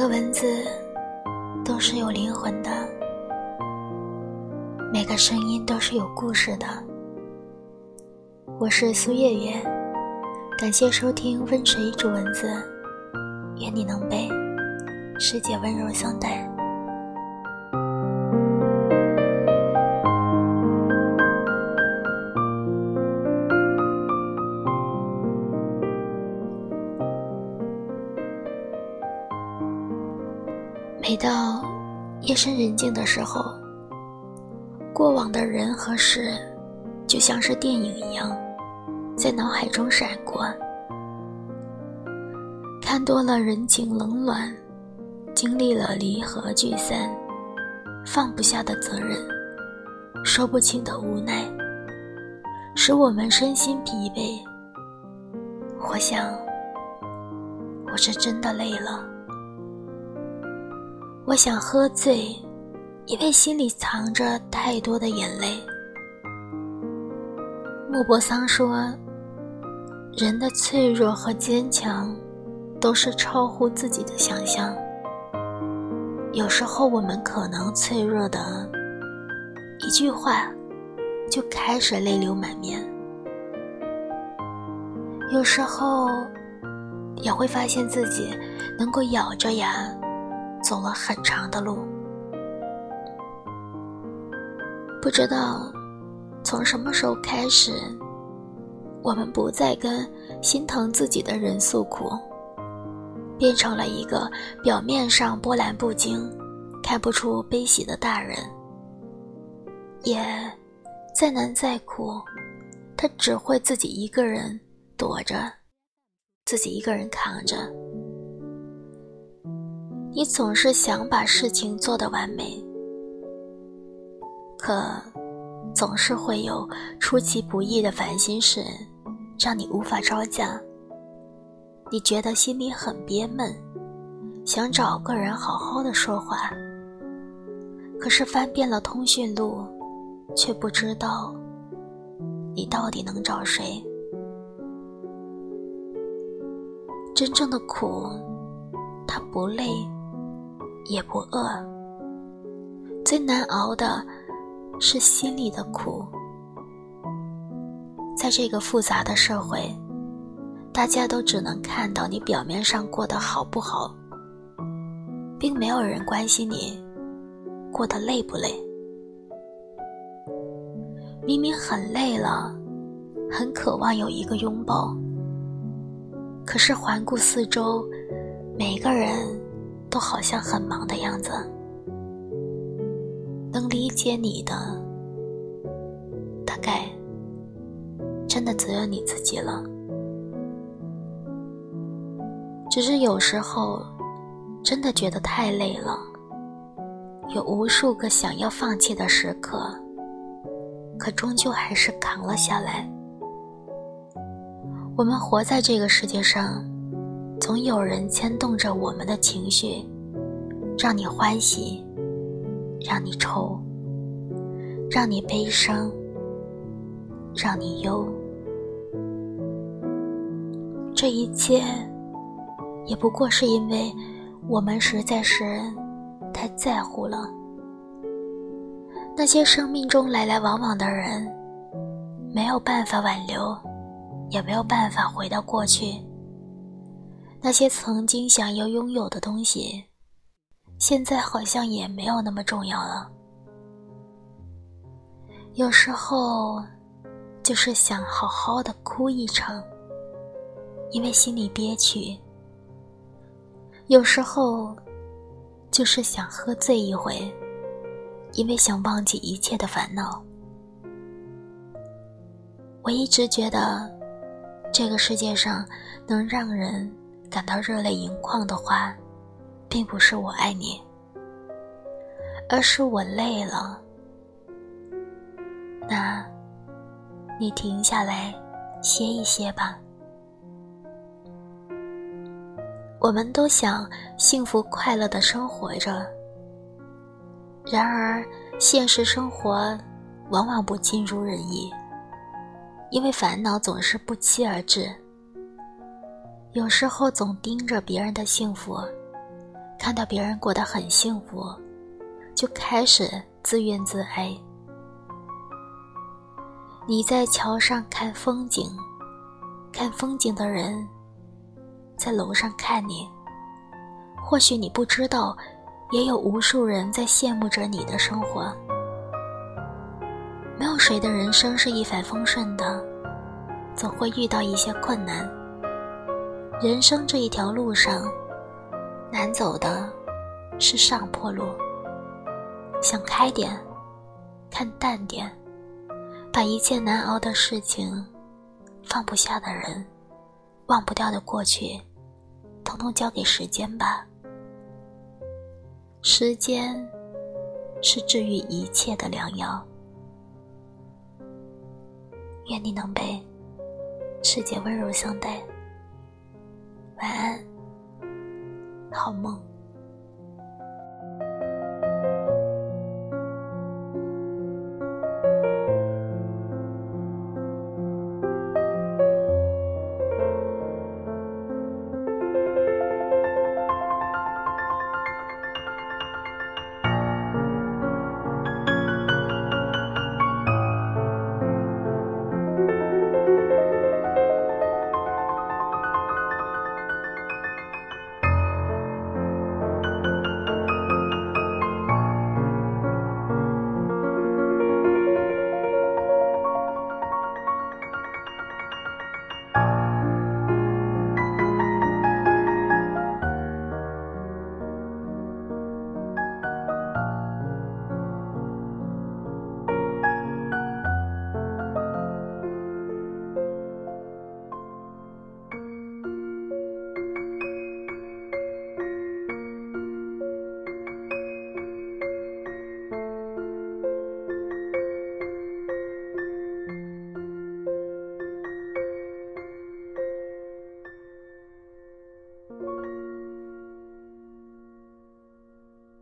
个文字都是有灵魂的，每个声音都是有故事的。我是苏月月，感谢收听《温水煮文字》，愿你能被世界温柔相待。每到夜深人静的时候，过往的人和事，就像是电影一样，在脑海中闪过。看多了人情冷暖，经历了离合聚散，放不下的责任，说不清的无奈，使我们身心疲惫。我想，我是真的累了。我想喝醉，因为心里藏着太多的眼泪。莫泊桑说：“人的脆弱和坚强，都是超乎自己的想象。有时候我们可能脆弱的一句话，就开始泪流满面。有时候，也会发现自己能够咬着牙。”走了很长的路，不知道从什么时候开始，我们不再跟心疼自己的人诉苦，变成了一个表面上波澜不惊、看不出悲喜的大人。也再难再苦，他只会自己一个人躲着，自己一个人扛着。你总是想把事情做得完美，可总是会有出其不意的烦心事，让你无法招架。你觉得心里很憋闷，想找个人好好的说话，可是翻遍了通讯录，却不知道你到底能找谁。真正的苦，它不累。也不饿，最难熬的是心里的苦。在这个复杂的社会，大家都只能看到你表面上过得好不好，并没有人关心你过得累不累。明明很累了，很渴望有一个拥抱，可是环顾四周，每个人。都好像很忙的样子，能理解你的，大概真的只有你自己了。只是有时候，真的觉得太累了，有无数个想要放弃的时刻，可终究还是扛了下来。我们活在这个世界上。总有人牵动着我们的情绪，让你欢喜，让你愁，让你悲伤，让你忧。这一切，也不过是因为我们实在是太在乎了。那些生命中来来往往的人，没有办法挽留，也没有办法回到过去。那些曾经想要拥有的东西，现在好像也没有那么重要了。有时候，就是想好好的哭一场，因为心里憋屈；有时候，就是想喝醉一回，因为想忘记一切的烦恼。我一直觉得，这个世界上能让人。感到热泪盈眶的话，并不是我爱你，而是我累了。那，你停下来歇一歇吧。我们都想幸福快乐的生活着，然而现实生活往往不尽如人意，因为烦恼总是不期而至。有时候总盯着别人的幸福，看到别人过得很幸福，就开始自怨自艾。你在桥上看风景，看风景的人在楼上看你。或许你不知道，也有无数人在羡慕着你的生活。没有谁的人生是一帆风顺的，总会遇到一些困难。人生这一条路上，难走的是上坡路。想开点，看淡点。把一切难熬的事情、放不下的人、忘不掉的过去，统统交给时间吧。时间是治愈一切的良药。愿你能被世界温柔相待。晚安，好梦。